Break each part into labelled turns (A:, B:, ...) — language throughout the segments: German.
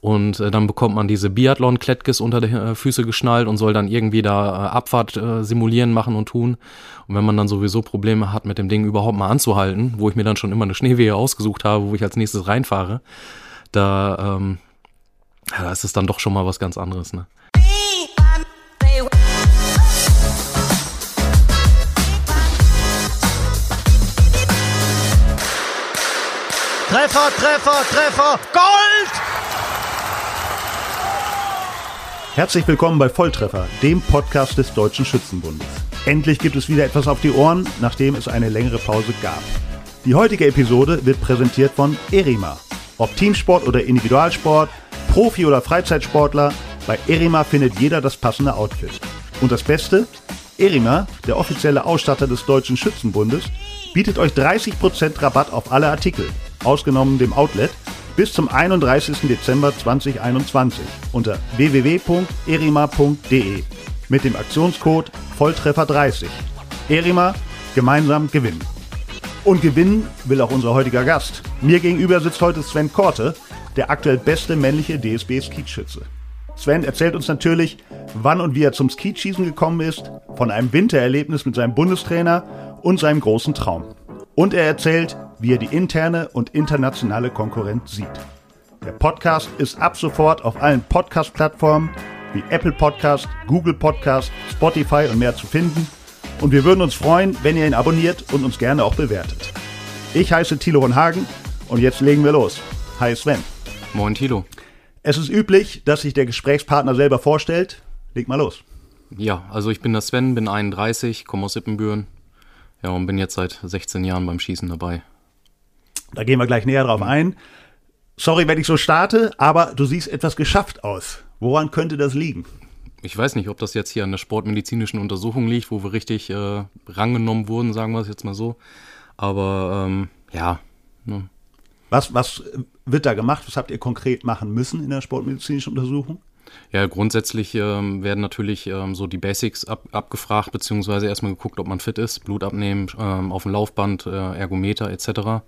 A: Und äh, dann bekommt man diese Biathlon-Klettkes unter die äh, Füße geschnallt und soll dann irgendwie da äh, Abfahrt äh, simulieren, machen und tun. Und wenn man dann sowieso Probleme hat, mit dem Ding überhaupt mal anzuhalten, wo ich mir dann schon immer eine Schneewehe ausgesucht habe, wo ich als nächstes reinfahre, da, ähm, ja, da ist es dann doch schon mal was ganz anderes. Ne?
B: Treffer, Treffer, Treffer, Gold! Herzlich willkommen bei Volltreffer, dem Podcast des Deutschen Schützenbundes. Endlich gibt es wieder etwas auf die Ohren, nachdem es eine längere Pause gab. Die heutige Episode wird präsentiert von Erima. Ob Teamsport oder Individualsport, Profi- oder Freizeitsportler, bei Erima findet jeder das passende Outfit. Und das Beste? Erima, der offizielle Ausstatter des Deutschen Schützenbundes, bietet euch 30% Rabatt auf alle Artikel ausgenommen dem Outlet, bis zum 31. Dezember 2021 unter www.erima.de mit dem Aktionscode Volltreffer30. Erima, gemeinsam gewinnen. Und gewinnen will auch unser heutiger Gast. Mir gegenüber sitzt heute Sven Korte, der aktuell beste männliche DSB-Skeetschütze. Sven erzählt uns natürlich, wann und wie er zum Skeetschießen gekommen ist, von einem Wintererlebnis mit seinem Bundestrainer und seinem großen Traum. Und er erzählt, wie er die interne und internationale Konkurrenz sieht. Der Podcast ist ab sofort auf allen Podcast-Plattformen wie Apple Podcast, Google Podcast, Spotify und mehr zu finden. Und wir würden uns freuen, wenn ihr ihn abonniert und uns gerne auch bewertet. Ich heiße Thilo von Hagen und jetzt legen wir los. Hi Sven.
A: Moin Thilo.
B: Es ist üblich, dass sich der Gesprächspartner selber vorstellt. Leg mal los.
A: Ja, also ich bin der Sven, bin 31, komme aus Sippenbüren. Ja, und bin jetzt seit 16 Jahren beim Schießen dabei.
B: Da gehen wir gleich näher drauf ein. Sorry, wenn ich so starte, aber du siehst etwas geschafft aus. Woran könnte das liegen?
A: Ich weiß nicht, ob das jetzt hier an der sportmedizinischen Untersuchung liegt, wo wir richtig äh, rangenommen wurden, sagen wir es jetzt mal so. Aber ähm, ja. Ne.
B: Was, was wird da gemacht? Was habt ihr konkret machen müssen in der sportmedizinischen Untersuchung?
A: Ja, grundsätzlich ähm, werden natürlich ähm, so die Basics ab, abgefragt, beziehungsweise erstmal geguckt, ob man fit ist, Blut abnehmen, ähm, auf dem Laufband, äh, Ergometer etc.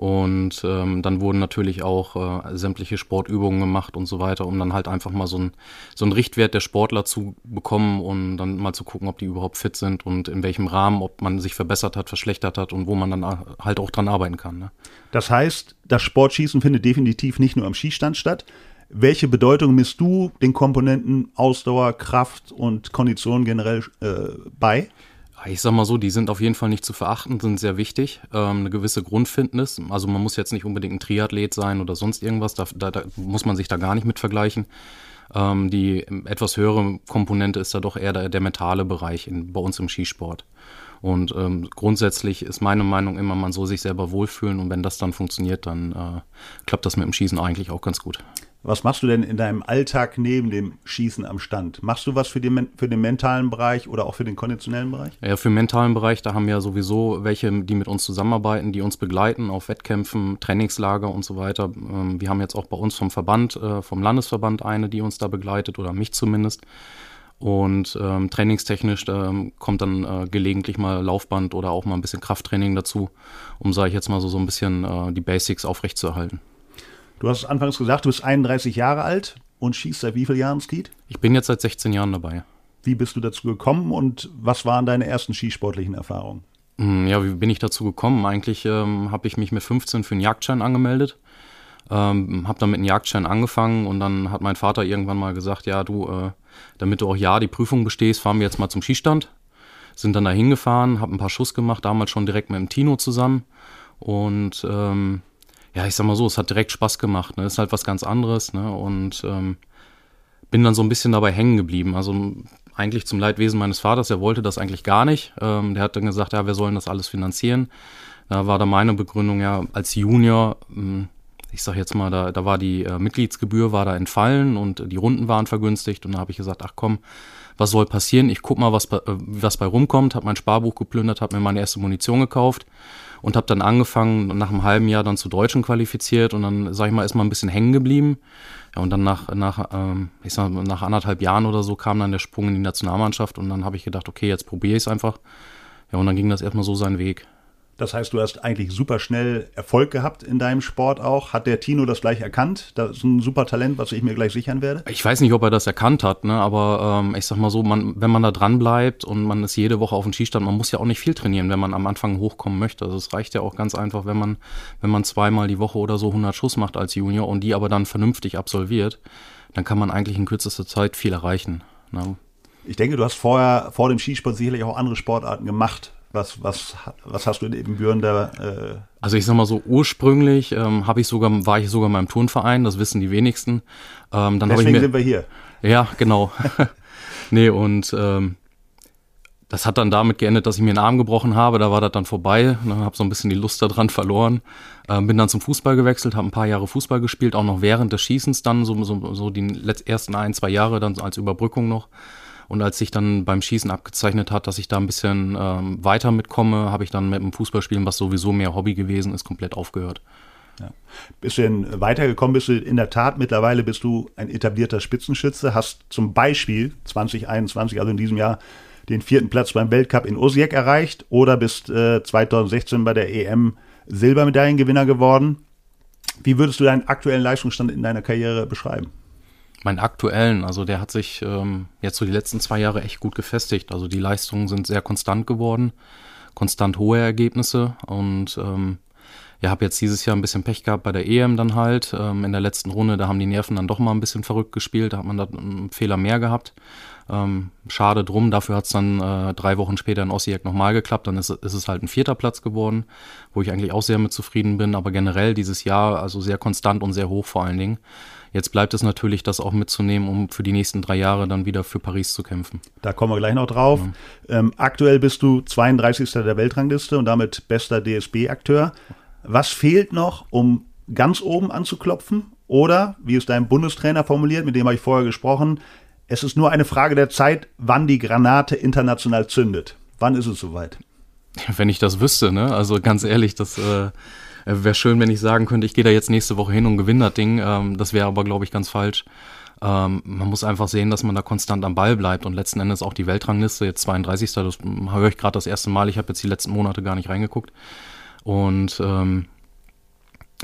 A: Und ähm, dann wurden natürlich auch äh, sämtliche Sportübungen gemacht und so weiter, um dann halt einfach mal so, ein, so einen Richtwert der Sportler zu bekommen und dann mal zu gucken, ob die überhaupt fit sind und in welchem Rahmen, ob man sich verbessert hat, verschlechtert hat und wo man dann halt auch dran arbeiten kann. Ne?
B: Das heißt, das Sportschießen findet definitiv nicht nur am Schießstand statt. Welche Bedeutung misst du den Komponenten Ausdauer, Kraft und Kondition generell äh, bei?
A: Ich sag mal so, die sind auf jeden Fall nicht zu verachten, sind sehr wichtig. Ähm, eine gewisse Grundfitness. Also man muss jetzt nicht unbedingt ein Triathlet sein oder sonst irgendwas. Da, da, da muss man sich da gar nicht mit vergleichen. Ähm, die etwas höhere Komponente ist da doch eher der, der mentale Bereich in, bei uns im Skisport. Und ähm, grundsätzlich ist meine Meinung immer, man soll sich selber wohlfühlen und wenn das dann funktioniert, dann äh, klappt das mit dem Schießen eigentlich auch ganz gut.
B: Was machst du denn in deinem Alltag neben dem Schießen am Stand? Machst du was für den, für den mentalen Bereich oder auch für den konditionellen Bereich?
A: Ja, für den mentalen Bereich, da haben wir sowieso welche, die mit uns zusammenarbeiten, die uns begleiten auf Wettkämpfen, Trainingslager und so weiter. Ähm, wir haben jetzt auch bei uns vom Verband, äh, vom Landesverband eine, die uns da begleitet oder mich zumindest. Und ähm, trainingstechnisch ähm, kommt dann äh, gelegentlich mal Laufband oder auch mal ein bisschen Krafttraining dazu, um, sage ich jetzt mal so, so ein bisschen äh, die Basics aufrechtzuerhalten.
B: Du hast anfangs gesagt, du bist 31 Jahre alt und schießt seit wie vielen Jahren Skeet?
A: Ich bin jetzt seit 16 Jahren dabei.
B: Wie bist du dazu gekommen und was waren deine ersten skisportlichen Erfahrungen?
A: Hm, ja, wie bin ich dazu gekommen? Eigentlich ähm, habe ich mich mit 15 für einen Jagdschein angemeldet. Ähm, habe dann mit einem Jagdschein angefangen und dann hat mein Vater irgendwann mal gesagt, ja du, äh, damit du auch ja die Prüfung bestehst, fahren wir jetzt mal zum Skistand. Sind dann da hingefahren, habe ein paar Schuss gemacht, damals schon direkt mit dem Tino zusammen und ähm, ja, ich sag mal so, es hat direkt Spaß gemacht. Ne? Ist halt was ganz anderes. Ne? Und ähm, bin dann so ein bisschen dabei hängen geblieben. Also eigentlich zum Leidwesen meines Vaters, er wollte das eigentlich gar nicht. Ähm, der hat dann gesagt, ja, wir sollen das alles finanzieren. Da war dann meine Begründung, ja, als Junior, ich sag jetzt mal, da, da war die äh, Mitgliedsgebühr war da entfallen und die Runden waren vergünstigt. Und da habe ich gesagt, ach komm, was soll passieren? Ich guck mal, was, äh, was bei rumkommt. Habe mein Sparbuch geplündert, habe mir meine erste Munition gekauft und habe dann angefangen, nach einem halben Jahr dann zu Deutschen qualifiziert und dann, sag ich mal, ist mal ein bisschen hängen geblieben. Ja, und dann nach, nach, ähm, ich sag, nach anderthalb Jahren oder so kam dann der Sprung in die Nationalmannschaft und dann habe ich gedacht, okay, jetzt probiere ich es einfach. Ja, und dann ging das erstmal so seinen Weg.
B: Das heißt, du hast eigentlich super schnell Erfolg gehabt in deinem Sport auch. Hat der Tino das gleich erkannt? Das ist ein super Talent, was ich mir gleich sichern werde.
A: Ich weiß nicht, ob er das erkannt hat, ne? aber ähm, ich sag mal so, man, wenn man da dran bleibt und man ist jede Woche auf dem Skistand, man muss ja auch nicht viel trainieren, wenn man am Anfang hochkommen möchte. Also es reicht ja auch ganz einfach, wenn man, wenn man zweimal die Woche oder so 100 Schuss macht als Junior und die aber dann vernünftig absolviert, dann kann man eigentlich in kürzester Zeit viel erreichen. Ne?
B: Ich denke, du hast vorher vor dem Skisport sicherlich auch andere Sportarten gemacht. Was, was, was hast du in Ebenbüren da? Äh
A: also ich sag mal so, ursprünglich ähm, habe ich sogar, war ich sogar in meinem Turnverein, das wissen die wenigsten.
B: Ähm, dann Deswegen ich mir, sind wir hier.
A: Ja, genau. nee, und ähm, das hat dann damit geendet, dass ich mir einen Arm gebrochen habe. Da war das dann vorbei. Dann habe so ein bisschen die Lust daran verloren. Ähm, bin dann zum Fußball gewechselt, habe ein paar Jahre Fußball gespielt, auch noch während des Schießens dann, so, so, so die ersten ein, zwei Jahre dann als Überbrückung noch. Und als sich dann beim Schießen abgezeichnet hat, dass ich da ein bisschen ähm, weiter mitkomme, habe ich dann mit dem Fußballspielen, was sowieso mehr Hobby gewesen ist, komplett aufgehört.
B: Ja. Denn weitergekommen? Bist du in der Tat mittlerweile bist du ein etablierter Spitzenschütze, hast zum Beispiel 2021, also in diesem Jahr, den vierten Platz beim Weltcup in Osijek erreicht oder bist äh, 2016 bei der EM Silbermedaillengewinner geworden. Wie würdest du deinen aktuellen Leistungsstand in deiner Karriere beschreiben?
A: Meinen aktuellen, also der hat sich ähm, jetzt so die letzten zwei Jahre echt gut gefestigt. Also die Leistungen sind sehr konstant geworden, konstant hohe Ergebnisse und ähm, ja, habe jetzt dieses Jahr ein bisschen Pech gehabt bei der EM dann halt. Ähm, in der letzten Runde, da haben die Nerven dann doch mal ein bisschen verrückt gespielt, da hat man da einen Fehler mehr gehabt. Ähm, schade drum, dafür hat es dann äh, drei Wochen später in Osijek nochmal geklappt, dann ist, ist, es halt ein vierter Platz geworden, wo ich eigentlich auch sehr mit zufrieden bin, aber generell dieses Jahr also sehr konstant und sehr hoch vor allen Dingen. Jetzt bleibt es natürlich, das auch mitzunehmen, um für die nächsten drei Jahre dann wieder für Paris zu kämpfen.
B: Da kommen wir gleich noch drauf. Ja. Ähm, aktuell bist du 32. der Weltrangliste und damit bester DSB-Akteur. Was fehlt noch, um ganz oben anzuklopfen? Oder, wie es dein Bundestrainer formuliert, mit dem habe ich vorher gesprochen, es ist nur eine Frage der Zeit, wann die Granate international zündet. Wann ist es soweit?
A: Wenn ich das wüsste, ne? Also ganz ehrlich, das äh, wäre schön, wenn ich sagen könnte, ich gehe da jetzt nächste Woche hin und gewinne das Ding. Ähm, das wäre aber, glaube ich, ganz falsch. Ähm, man muss einfach sehen, dass man da konstant am Ball bleibt und letzten Endes auch die Weltrangliste, jetzt 32. Das höre ich gerade das erste Mal. Ich habe jetzt die letzten Monate gar nicht reingeguckt. Und ähm,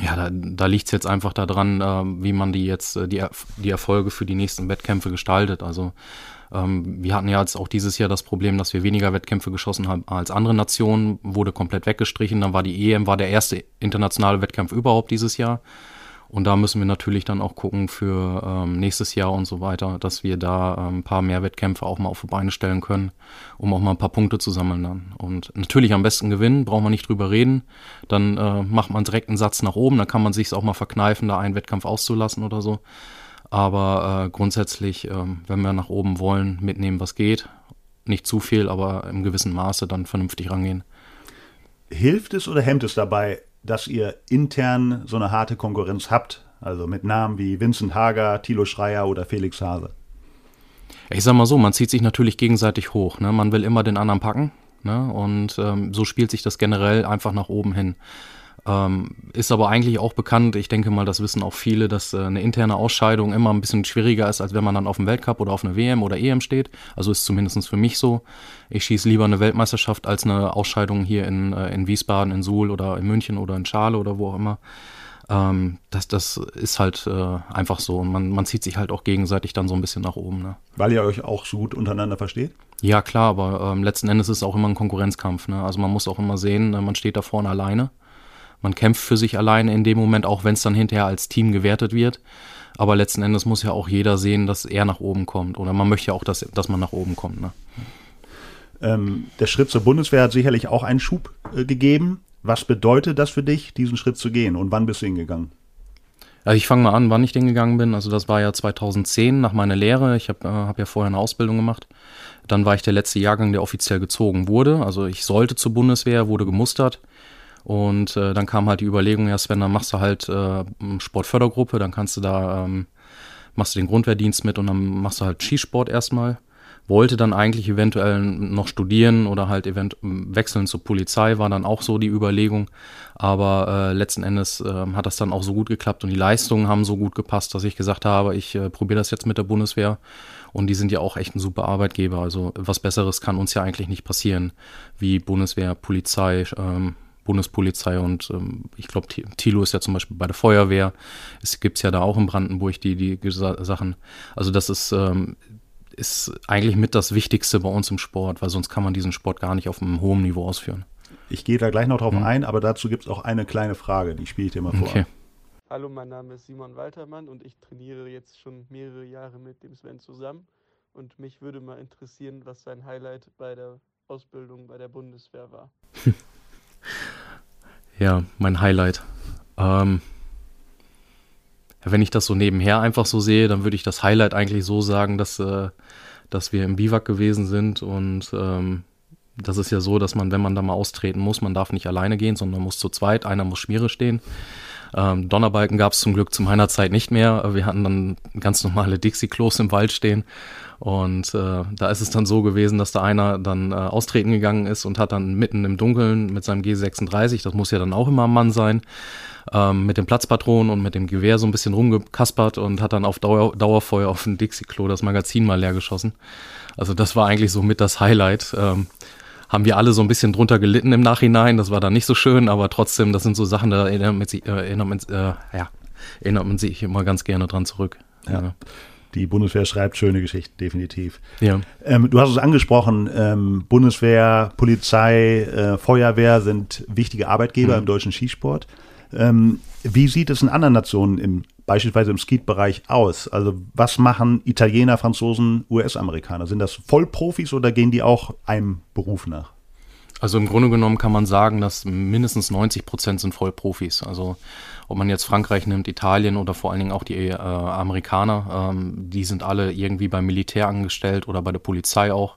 A: ja, da, da liegt es jetzt einfach daran, äh, wie man die jetzt, äh, die, die Erfolge für die nächsten Wettkämpfe gestaltet. Also ähm, wir hatten ja jetzt auch dieses Jahr das Problem, dass wir weniger Wettkämpfe geschossen haben als andere Nationen, wurde komplett weggestrichen. Dann war die EM, war der erste internationale Wettkampf überhaupt dieses Jahr. Und da müssen wir natürlich dann auch gucken für ähm, nächstes Jahr und so weiter, dass wir da ähm, ein paar mehr Wettkämpfe auch mal auf die Beine stellen können, um auch mal ein paar Punkte zu sammeln dann. Und natürlich am besten gewinnen, braucht man nicht drüber reden. Dann äh, macht man direkt einen Satz nach oben, dann kann man sich auch mal verkneifen, da einen Wettkampf auszulassen oder so. Aber äh, grundsätzlich, äh, wenn wir nach oben wollen, mitnehmen, was geht. Nicht zu viel, aber im gewissen Maße dann vernünftig rangehen.
B: Hilft es oder hemmt es dabei, dass ihr intern so eine harte Konkurrenz habt? Also mit Namen wie Vincent Hager, Thilo Schreier oder Felix Hase.
A: Ich sag mal so, man zieht sich natürlich gegenseitig hoch. Ne? Man will immer den anderen packen. Ne? Und ähm, so spielt sich das generell einfach nach oben hin. Ähm, ist aber eigentlich auch bekannt, ich denke mal, das wissen auch viele, dass äh, eine interne Ausscheidung immer ein bisschen schwieriger ist, als wenn man dann auf dem Weltcup oder auf einer WM oder EM steht. Also ist zumindest für mich so. Ich schieße lieber eine Weltmeisterschaft als eine Ausscheidung hier in, äh, in Wiesbaden, in Suhl oder in München oder in Schale oder wo auch immer. Ähm, das, das ist halt äh, einfach so. Und man, man zieht sich halt auch gegenseitig dann so ein bisschen nach oben. Ne?
B: Weil ihr euch auch so gut untereinander versteht?
A: Ja, klar, aber ähm, letzten Endes ist es auch immer ein Konkurrenzkampf. Ne? Also man muss auch immer sehen, äh, man steht da vorne alleine. Man kämpft für sich alleine in dem Moment, auch wenn es dann hinterher als Team gewertet wird. Aber letzten Endes muss ja auch jeder sehen, dass er nach oben kommt. Oder man möchte ja auch, dass, dass man nach oben kommt. Ne?
B: Ähm, der Schritt zur Bundeswehr hat sicherlich auch einen Schub äh, gegeben. Was bedeutet das für dich, diesen Schritt zu gehen? Und wann bist du hingegangen?
A: Also ich fange mal an, wann ich den gegangen bin. Also das war ja 2010 nach meiner Lehre. Ich habe äh, hab ja vorher eine Ausbildung gemacht. Dann war ich der letzte Jahrgang, der offiziell gezogen wurde. Also ich sollte zur Bundeswehr, wurde gemustert. Und äh, dann kam halt die Überlegung, ja Sven, dann machst du halt äh, Sportfördergruppe, dann kannst du da, ähm, machst du den Grundwehrdienst mit und dann machst du halt Skisport erstmal. Wollte dann eigentlich eventuell noch studieren oder halt event wechseln zur Polizei, war dann auch so die Überlegung. Aber äh, letzten Endes äh, hat das dann auch so gut geklappt und die Leistungen haben so gut gepasst, dass ich gesagt habe, ich äh, probiere das jetzt mit der Bundeswehr. Und die sind ja auch echt ein super Arbeitgeber. Also was Besseres kann uns ja eigentlich nicht passieren, wie Bundeswehr, Polizei, ähm, Bundespolizei und ähm, ich glaube, Thilo ist ja zum Beispiel bei der Feuerwehr. Es gibt ja da auch in Brandenburg die, die Sachen. Also das ist, ähm, ist eigentlich mit das Wichtigste bei uns im Sport, weil sonst kann man diesen Sport gar nicht auf einem hohen Niveau ausführen.
B: Ich gehe da gleich noch drauf mhm. ein, aber dazu gibt es auch eine kleine Frage, die spiele ich dir mal vor. Okay.
C: Hallo, mein Name ist Simon Waltermann und ich trainiere jetzt schon mehrere Jahre mit dem Sven zusammen. Und mich würde mal interessieren, was sein Highlight bei der Ausbildung bei der Bundeswehr war.
A: ja, mein Highlight. Ähm, wenn ich das so nebenher einfach so sehe, dann würde ich das Highlight eigentlich so sagen, dass, äh, dass wir im Biwak gewesen sind und ähm, das ist ja so, dass man, wenn man da mal austreten muss, man darf nicht alleine gehen, sondern muss zu zweit, einer muss Schmiere stehen. Ähm, Donnerbalken gab es zum Glück zu meiner Zeit nicht mehr. Wir hatten dann ganz normale Dixie-Klos im Wald stehen. Und äh, da ist es dann so gewesen, dass da einer dann äh, austreten gegangen ist und hat dann mitten im Dunkeln mit seinem G36, das muss ja dann auch immer ein Mann sein, ähm, mit dem Platzpatronen und mit dem Gewehr so ein bisschen rumgekaspert und hat dann auf Dauer, Dauerfeuer auf dem Dixie-Klo das Magazin mal leer geschossen. Also das war eigentlich so mit das Highlight. Ähm, haben wir alle so ein bisschen drunter gelitten im Nachhinein. Das war dann nicht so schön, aber trotzdem, das sind so Sachen, da erinnert man sich, äh, erinnert man, äh, ja, erinnert man sich immer ganz gerne dran zurück.
B: Ja. ja. Die Bundeswehr schreibt schöne Geschichten, definitiv. Ja. Ähm, du hast es angesprochen, ähm, Bundeswehr, Polizei, äh, Feuerwehr sind wichtige Arbeitgeber mhm. im deutschen Skisport. Ähm, wie sieht es in anderen Nationen im beispielsweise im Skeet-Bereich aus? Also was machen Italiener, Franzosen, US-Amerikaner? Sind das Vollprofis oder gehen die auch einem Beruf nach?
A: Also im Grunde genommen kann man sagen, dass mindestens 90 Prozent sind Vollprofis. Also ob man jetzt Frankreich nimmt, Italien oder vor allen Dingen auch die äh, Amerikaner, ähm, die sind alle irgendwie beim Militär angestellt oder bei der Polizei auch.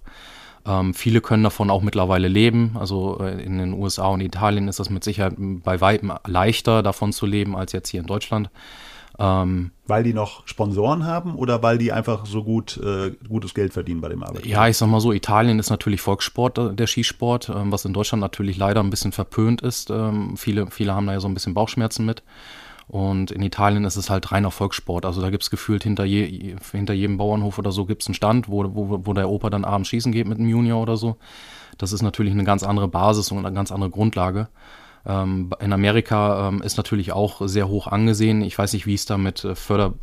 A: Ähm, viele können davon auch mittlerweile leben. Also äh, in den USA und Italien ist das mit Sicherheit bei weitem leichter, davon zu leben, als jetzt hier in Deutschland.
B: Ähm, weil die noch Sponsoren haben oder weil die einfach so gut äh, gutes Geld verdienen bei dem Arbeitgeber?
A: Ja, ich sag mal so, Italien ist natürlich Volkssport, äh, der Skisport, ähm, was in Deutschland natürlich leider ein bisschen verpönt ist. Ähm, viele, viele haben da ja so ein bisschen Bauchschmerzen mit. Und in Italien ist es halt reiner Volkssport. Also da gibt es gefühlt hinter, je, hinter jedem Bauernhof oder so gibt es einen Stand, wo, wo, wo der Opa dann abends schießen geht mit einem Junior oder so. Das ist natürlich eine ganz andere Basis und eine ganz andere Grundlage. Ähm, in Amerika ähm, ist natürlich auch sehr hoch angesehen. Ich weiß nicht, wie es da mit äh, Förder,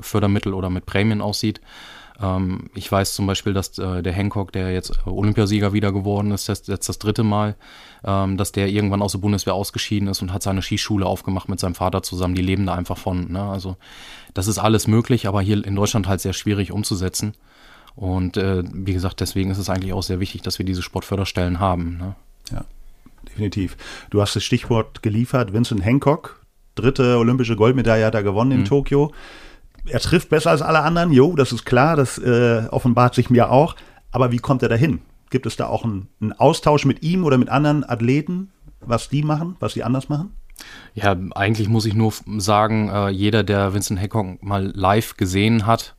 A: Fördermittel oder mit Prämien aussieht. Ähm, ich weiß zum Beispiel, dass äh, der Hancock, der jetzt äh, Olympiasieger wieder geworden ist, jetzt, jetzt das dritte Mal, dass der irgendwann aus der Bundeswehr ausgeschieden ist und hat seine Skischule aufgemacht mit seinem Vater zusammen. Die leben da einfach von. Ne? Also das ist alles möglich, aber hier in Deutschland halt sehr schwierig umzusetzen. Und äh, wie gesagt, deswegen ist es eigentlich auch sehr wichtig, dass wir diese Sportförderstellen haben. Ne?
B: Ja definitiv. Du hast das Stichwort geliefert, Vincent Hancock, dritte olympische Goldmedaille hat er gewonnen in mhm. Tokio. Er trifft besser als alle anderen, jo, das ist klar, das äh, offenbart sich mir auch. Aber wie kommt er dahin? Gibt es da auch einen, einen Austausch mit ihm oder mit anderen Athleten, was die machen, was sie anders machen?
A: Ja, eigentlich muss ich nur sagen, äh, jeder, der Vincent Hancock mal live gesehen hat,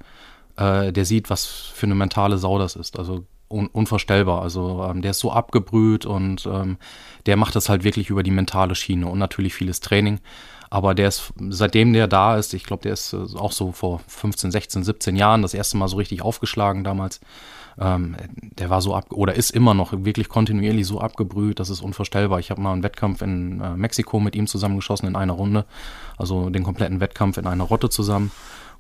A: äh, der sieht, was für eine mentale Sau das ist. Also un unvorstellbar. Also ähm, der ist so abgebrüht und ähm, der macht das halt wirklich über die mentale Schiene und natürlich vieles Training. Aber der ist, seitdem der da ist, ich glaube, der ist äh, auch so vor 15, 16, 17 Jahren das erste Mal so richtig aufgeschlagen damals. Ähm, der war so ab oder ist immer noch wirklich kontinuierlich so abgebrüht, das ist unvorstellbar. Ich habe mal einen Wettkampf in äh, Mexiko mit ihm zusammengeschossen in einer Runde, also den kompletten Wettkampf in einer Rotte zusammen.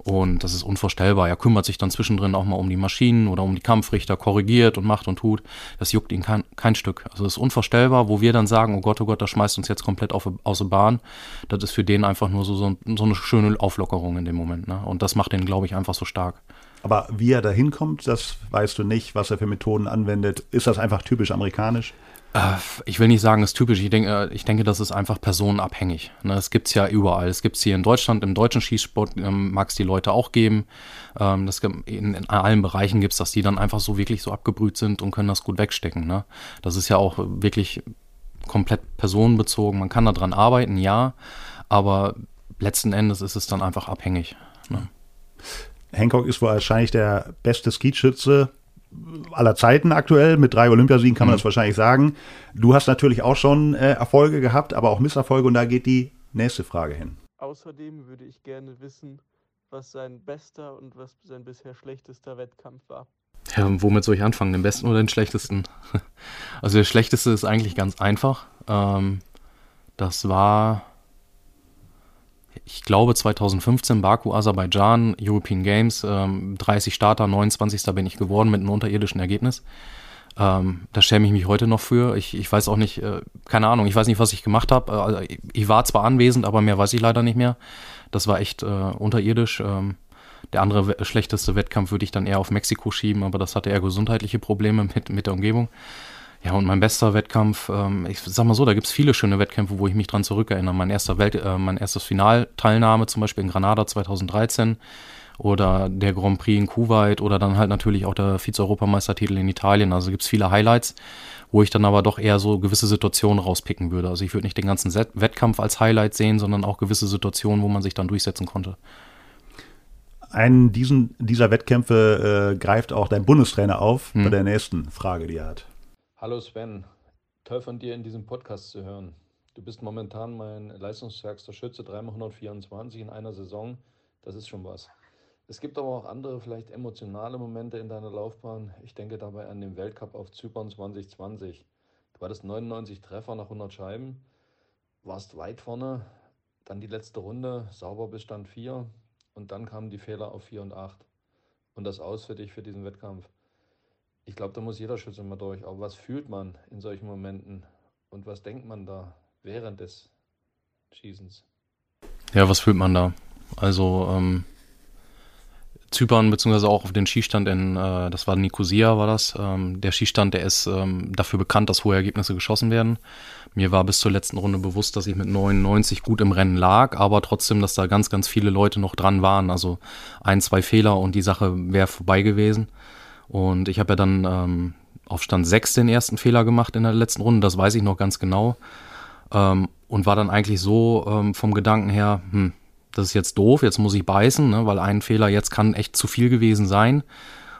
A: Und das ist unvorstellbar. Er kümmert sich dann zwischendrin auch mal um die Maschinen oder um die Kampfrichter, korrigiert und macht und tut. Das juckt ihn kein, kein Stück. Also das ist unvorstellbar, wo wir dann sagen, oh Gott, oh Gott, das schmeißt uns jetzt komplett auf, aus der Bahn. Das ist für den einfach nur so, so, so eine schöne Auflockerung in dem Moment. Ne? Und das macht den, glaube ich, einfach so stark.
B: Aber wie er da hinkommt, das weißt du nicht, was er für Methoden anwendet. Ist das einfach typisch amerikanisch?
A: Äh, ich will nicht sagen, es ist typisch. Ich denke, äh, ich denke, das ist einfach personenabhängig. Ne, das gibt es ja überall. Es gibt es hier in Deutschland, im deutschen Skisport ähm, mag es die Leute auch geben. Ähm, das in, in allen Bereichen gibt es, dass die dann einfach so wirklich so abgebrüht sind und können das gut wegstecken. Ne? Das ist ja auch wirklich komplett personenbezogen. Man kann daran arbeiten, ja, aber letzten Endes ist es dann einfach abhängig. Ne?
B: Hancock ist wahrscheinlich der beste Skischütze aller Zeiten aktuell. Mit drei Olympiasiegen kann man mhm. das wahrscheinlich sagen. Du hast natürlich auch schon äh, Erfolge gehabt, aber auch Misserfolge und da geht die nächste Frage hin.
C: Außerdem würde ich gerne wissen, was sein bester und was sein bisher schlechtester Wettkampf war.
A: Ja, womit soll ich anfangen? Den besten oder den schlechtesten? Also der schlechteste ist eigentlich ganz einfach. Ähm, Das war, ich glaube, 2015 Baku, Aserbaidschan, European Games, ähm, 30 Starter, 29. bin ich geworden mit einem unterirdischen Ergebnis. Ähm, da schäme ich mich heute noch für. Ich, ich weiß auch nicht, äh, keine Ahnung, ich weiß nicht, was ich gemacht habe. Äh, also ich war zwar anwesend, aber mehr weiß ich leider nicht mehr. Das war echt äh, unterirdisch. Ähm, der andere schlechteste Wettkampf würde ich dann eher auf Mexiko schieben, aber das hatte eher gesundheitliche Probleme mit, mit der Umgebung. Ja, und mein bester Wettkampf, ähm, ich sag mal so, da gibt's viele schöne Wettkämpfe, wo ich mich dran zurückerinnere. Mein erster Welt, äh, mein erstes Finalteilnahme, zum Beispiel in Granada 2013 oder der Grand Prix in Kuwait oder dann halt natürlich auch der Vize-Europameistertitel in Italien. Also gibt's viele Highlights, wo ich dann aber doch eher so gewisse Situationen rauspicken würde. Also ich würde nicht den ganzen Set Wettkampf als Highlight sehen, sondern auch gewisse Situationen, wo man sich dann durchsetzen konnte.
B: Einen diesen, dieser Wettkämpfe äh, greift auch dein Bundestrainer auf hm. bei der nächsten Frage, die er hat.
D: Hallo Sven, toll von dir in diesem Podcast zu hören. Du bist momentan mein leistungsstärkster Schütze, 324 in einer Saison. Das ist schon was. Es gibt aber auch andere, vielleicht emotionale Momente in deiner Laufbahn. Ich denke dabei an den Weltcup auf Zypern 2020. Du hattest 99 Treffer nach 100 Scheiben, warst weit vorne, dann die letzte Runde, sauber bis Stand 4 und dann kamen die Fehler auf 4 und 8. Und das aus für dich für diesen Wettkampf. Ich glaube, da muss jeder Schütze mal durch. Aber was fühlt man in solchen Momenten und was denkt man da während des Schießens?
A: Ja, was fühlt man da? Also ähm, Zypern beziehungsweise auch auf den Skistand in, äh, das war Nicosia, war das. Ähm, der Skistand, der ist ähm, dafür bekannt, dass hohe Ergebnisse geschossen werden. Mir war bis zur letzten Runde bewusst, dass ich mit 99 gut im Rennen lag, aber trotzdem, dass da ganz, ganz viele Leute noch dran waren. Also ein, zwei Fehler und die Sache wäre vorbei gewesen. Und ich habe ja dann ähm, auf Stand 6 den ersten Fehler gemacht in der letzten Runde, das weiß ich noch ganz genau. Ähm, und war dann eigentlich so ähm, vom Gedanken her, hm, das ist jetzt doof, jetzt muss ich beißen, ne, weil ein Fehler jetzt kann echt zu viel gewesen sein.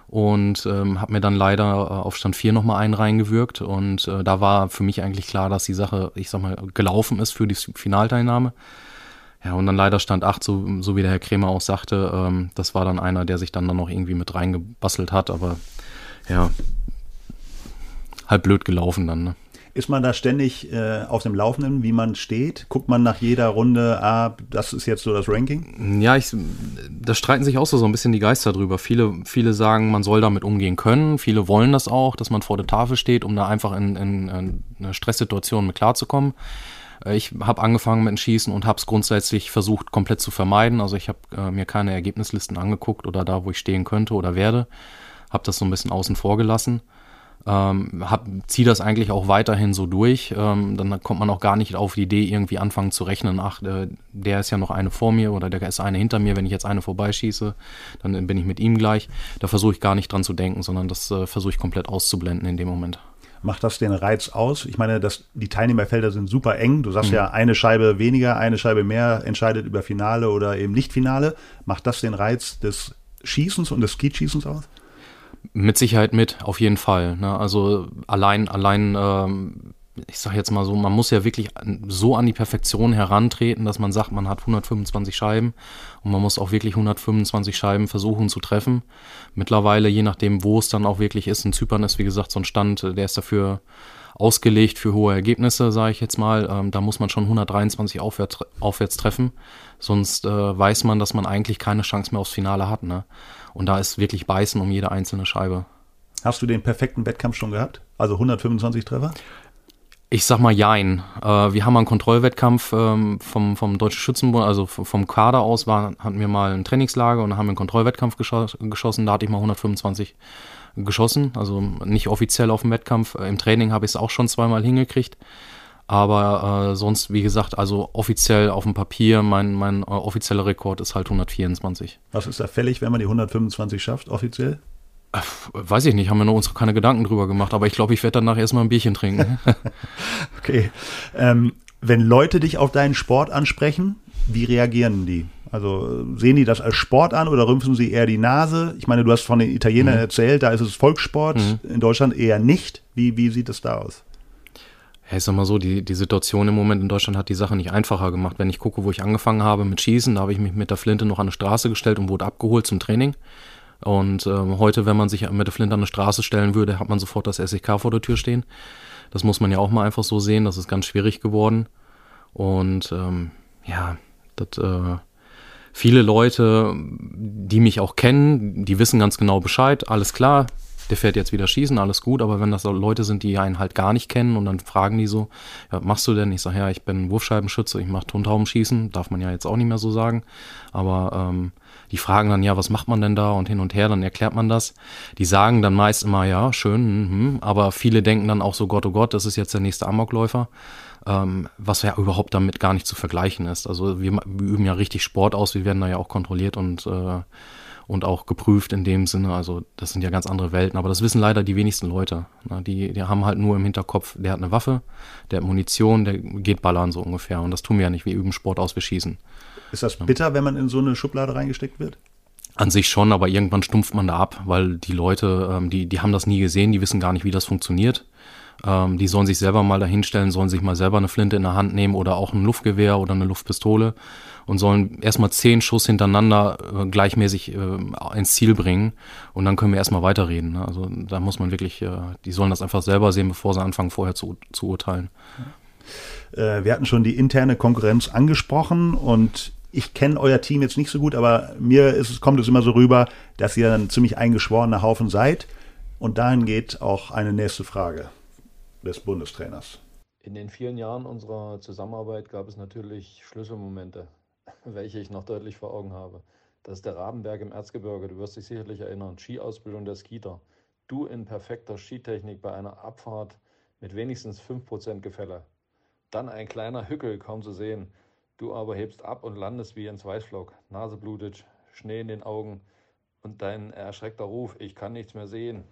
A: Und ähm, habe mir dann leider äh, auf Stand 4 nochmal einen reingewürgt. Und äh, da war für mich eigentlich klar, dass die Sache, ich sag mal, gelaufen ist für die Finalteilnahme. Ja, und dann leider stand 8, so, so wie der Herr Kremer auch sagte, ähm, das war dann einer, der sich dann, dann noch irgendwie mit reingebastelt hat, aber ja, halb blöd gelaufen dann. Ne?
B: Ist man da ständig äh, auf dem Laufenden, wie man steht? Guckt man nach jeder Runde, ah, das ist jetzt so das Ranking?
A: Ja, ich, da streiten sich auch so, so ein bisschen die Geister drüber. Viele, viele sagen, man soll damit umgehen können. Viele wollen das auch, dass man vor der Tafel steht, um da einfach in, in, in eine Stresssituation mit klarzukommen. Äh, ich habe angefangen mit dem Schießen und habe es grundsätzlich versucht komplett zu vermeiden. Also ich habe äh, mir keine Ergebnislisten angeguckt oder da, wo ich stehen könnte oder werde. Habe das so ein bisschen außen vor gelassen. Ähm, hab, zieh das eigentlich auch weiterhin so durch. Ähm, dann kommt man auch gar nicht auf die Idee, irgendwie anfangen zu rechnen, ach, äh, der ist ja noch eine vor mir oder der ist eine hinter mir, wenn ich jetzt eine vorbeischieße, dann bin ich mit ihm gleich. Da versuche ich gar nicht dran zu denken, sondern das äh, versuche ich komplett auszublenden in dem Moment
B: macht das den Reiz aus? Ich meine, das, die Teilnehmerfelder sind super eng. Du sagst mhm. ja, eine Scheibe weniger, eine Scheibe mehr entscheidet über Finale oder eben Nicht-Finale. Macht das den Reiz des Schießens und des Skeetschießens aus?
A: Mit Sicherheit mit, auf jeden Fall. Ne? Also allein, allein ähm, ich sage jetzt mal so, man muss ja wirklich so an die Perfektion herantreten, dass man sagt, man hat 125 Scheiben und man muss auch wirklich 125 Scheiben versuchen zu treffen. Mittlerweile, je nachdem, wo es dann auch wirklich ist, in Zypern ist wie gesagt so ein Stand, der ist dafür ausgelegt für hohe Ergebnisse, sage ich jetzt mal. Ähm, da muss man schon 123 aufwärts, aufwärts treffen, sonst äh, weiß man, dass man eigentlich keine Chance mehr aufs Finale hat. Ne? Und da ist wirklich Beißen um jede einzelne Scheibe.
B: Hast du den perfekten Wettkampf schon gehabt? Also 125 Treffer?
A: Ich sag mal Jein. Äh, wir haben einen Kontrollwettkampf ähm, vom, vom Deutschen Schützenbund, also vom Kader aus, war, hatten wir mal ein Trainingslager und haben einen Kontrollwettkampf geschoss, geschossen. Da hatte ich mal 125 geschossen, also nicht offiziell auf dem Wettkampf. Im Training habe ich es auch schon zweimal hingekriegt. Aber äh, sonst, wie gesagt, also offiziell auf dem Papier, mein, mein äh, offizieller Rekord ist halt 124.
B: Was ist da fällig, wenn man die 125 schafft, offiziell?
A: Weiß ich nicht, haben wir noch uns keine Gedanken drüber gemacht, aber ich glaube, ich werde danach erstmal ein Bierchen trinken.
B: okay. Ähm, wenn Leute dich auf deinen Sport ansprechen, wie reagieren die? Also sehen die das als Sport an oder rümpfen sie eher die Nase? Ich meine, du hast von den Italienern mhm. erzählt, da ist es Volkssport, mhm. in Deutschland eher nicht. Wie, wie sieht es da aus?
A: Ja, ich sag mal so, die, die Situation im Moment in Deutschland hat die Sache nicht einfacher gemacht. Wenn ich gucke, wo ich angefangen habe mit Schießen, da habe ich mich mit der Flinte noch an eine Straße gestellt und wurde abgeholt zum Training. Und ähm, heute, wenn man sich mit der Flinte an eine Straße stellen würde, hat man sofort das SEK vor der Tür stehen. Das muss man ja auch mal einfach so sehen. Das ist ganz schwierig geworden. Und ähm, ja, das, äh, viele Leute, die mich auch kennen, die wissen ganz genau Bescheid, alles klar, der fährt jetzt wieder schießen, alles gut, aber wenn das Leute sind, die einen halt gar nicht kennen und dann fragen die so, ja, was machst du denn? Ich sage, ja, ich bin Wurfscheibenschütze, ich mache Tontaubenschießen, darf man ja jetzt auch nicht mehr so sagen, aber ähm, die fragen dann, ja, was macht man denn da und hin und her, dann erklärt man das. Die sagen dann meist immer, ja, schön, mh, aber viele denken dann auch so, Gott, oh Gott, das ist jetzt der nächste Amokläufer, ähm, was ja überhaupt damit gar nicht zu vergleichen ist. Also wir, wir üben ja richtig Sport aus, wir werden da ja auch kontrolliert und äh, und auch geprüft in dem Sinne. Also das sind ja ganz andere Welten, aber das wissen leider die wenigsten Leute. Ne? Die, die haben halt nur im Hinterkopf, der hat eine Waffe, der hat Munition, der geht ballern so ungefähr. Und das tun wir ja nicht. Wir üben Sport aus, wir schießen.
B: Ist das bitter, wenn man in so eine Schublade reingesteckt wird?
A: An sich schon, aber irgendwann stumpft man da ab, weil die Leute, ähm, die, die haben das nie gesehen, die wissen gar nicht, wie das funktioniert. Ähm, die sollen sich selber mal dahinstellen, sollen sich mal selber eine Flinte in der Hand nehmen oder auch ein Luftgewehr oder eine Luftpistole und sollen erstmal zehn Schuss hintereinander äh, gleichmäßig äh, ins Ziel bringen und dann können wir erstmal weiterreden. Ne? Also da muss man wirklich, äh, die sollen das einfach selber sehen, bevor sie anfangen, vorher zu, zu urteilen.
B: Wir hatten schon die interne Konkurrenz angesprochen und ich kenne euer Team jetzt nicht so gut, aber mir ist kommt es immer so rüber, dass ihr ein ziemlich eingeschworener Haufen seid. Und dahin geht auch eine nächste Frage des Bundestrainers.
D: In den vielen Jahren unserer Zusammenarbeit gab es natürlich Schlüsselmomente welche ich noch deutlich vor Augen habe. Das ist der Rabenberg im Erzgebirge, du wirst dich sicherlich erinnern. Skiausbildung der Skiter. Du in perfekter Skitechnik bei einer Abfahrt mit wenigstens 5% Gefälle. Dann ein kleiner Hückel, kaum zu sehen. Du aber hebst ab und landest wie ins Weißflock. Nase blutet, Schnee in den Augen und dein erschreckter Ruf, ich kann nichts mehr sehen.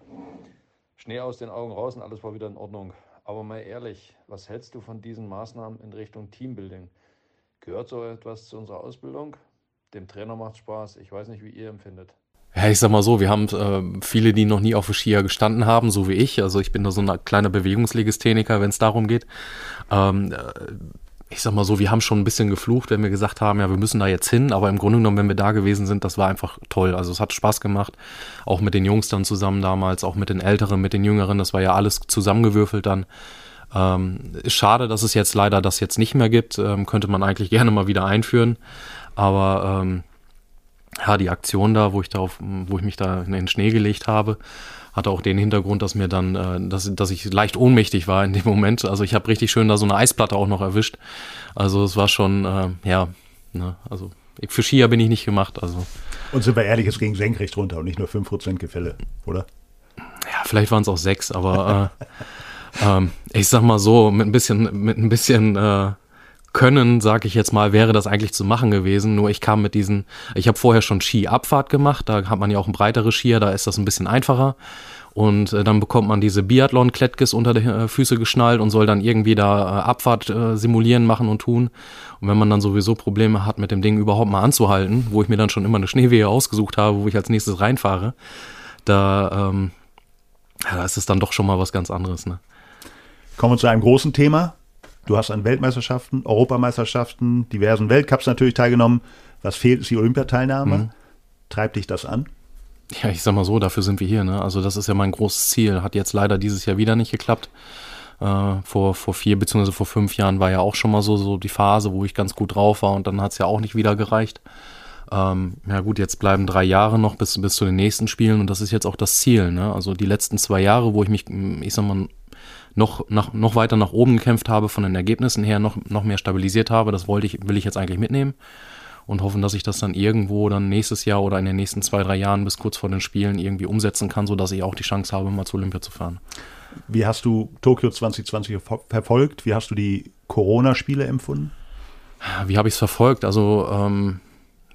D: Schnee aus den Augen raus und alles war wieder in Ordnung. Aber mal ehrlich, was hältst du von diesen Maßnahmen in Richtung Teambuilding? Gehört so etwas zu unserer Ausbildung? Dem Trainer macht Spaß. Ich weiß nicht, wie ihr empfindet.
A: Ja, ich sag mal so, wir haben äh, viele, die noch nie auf der Skier gestanden haben, so wie ich. Also ich bin da so ein kleiner Bewegungslegistheniker, wenn es darum geht. Ähm, äh, ich sag mal so, wir haben schon ein bisschen geflucht, wenn wir gesagt haben, ja, wir müssen da jetzt hin. Aber im Grunde genommen, wenn wir da gewesen sind, das war einfach toll. Also es hat Spaß gemacht. Auch mit den Jungs dann zusammen damals, auch mit den Älteren, mit den Jüngeren. Das war ja alles zusammengewürfelt dann. Ähm, ist schade, dass es jetzt leider das jetzt nicht mehr gibt. Ähm, könnte man eigentlich gerne mal wieder einführen. Aber ähm, ja, die Aktion da, wo ich da auf, wo ich mich da in den Schnee gelegt habe, hatte auch den Hintergrund, dass mir dann, äh, dass, dass ich leicht ohnmächtig war in dem Moment. Also ich habe richtig schön da so eine Eisplatte auch noch erwischt. Also es war schon, äh, ja, ne, also für Skier bin ich nicht gemacht. Also.
B: Und sind wir ehrlich, es ging senkrecht runter und nicht nur 5% Gefälle, oder?
A: Ja, vielleicht waren es auch sechs, aber äh, ähm, ich sag mal so, mit ein bisschen, mit ein bisschen äh, Können, sag ich jetzt mal, wäre das eigentlich zu machen gewesen. Nur ich kam mit diesen, ich habe vorher schon Skiabfahrt gemacht, da hat man ja auch ein breiteres Skier, da ist das ein bisschen einfacher. Und äh, dann bekommt man diese Biathlon-Klettkes unter die äh, Füße geschnallt und soll dann irgendwie da äh, Abfahrt äh, simulieren, machen und tun. Und wenn man dann sowieso Probleme hat, mit dem Ding überhaupt mal anzuhalten, wo ich mir dann schon immer eine Schneewehe ausgesucht habe, wo ich als nächstes reinfahre, da, ähm, ja, da ist es dann doch schon mal was ganz anderes. Ne?
B: Kommen wir zu einem großen Thema. Du hast an Weltmeisterschaften, Europameisterschaften, diversen Weltcups natürlich teilgenommen. Was fehlt, ist die Olympiateilnahme. Mhm. Treibt dich das an?
A: Ja, ich sag mal so, dafür sind wir hier. Ne? Also das ist ja mein großes Ziel. Hat jetzt leider dieses Jahr wieder nicht geklappt. Äh, vor, vor vier beziehungsweise vor fünf Jahren war ja auch schon mal so, so die Phase, wo ich ganz gut drauf war und dann hat es ja auch nicht wieder gereicht. Ähm, ja gut, jetzt bleiben drei Jahre noch bis, bis zu den nächsten Spielen und das ist jetzt auch das Ziel. Ne? Also die letzten zwei Jahre, wo ich mich, ich sag mal, noch, nach, noch weiter nach oben gekämpft habe, von den Ergebnissen her noch, noch mehr stabilisiert habe. Das wollte ich, will ich jetzt eigentlich mitnehmen und hoffen, dass ich das dann irgendwo dann nächstes Jahr oder in den nächsten zwei, drei Jahren bis kurz vor den Spielen irgendwie umsetzen kann, sodass ich auch die Chance habe, mal zu Olympia zu fahren.
B: Wie hast du Tokio 2020 verfolgt? Wie hast du die Corona-Spiele empfunden?
A: Wie habe ich es verfolgt? Also ähm,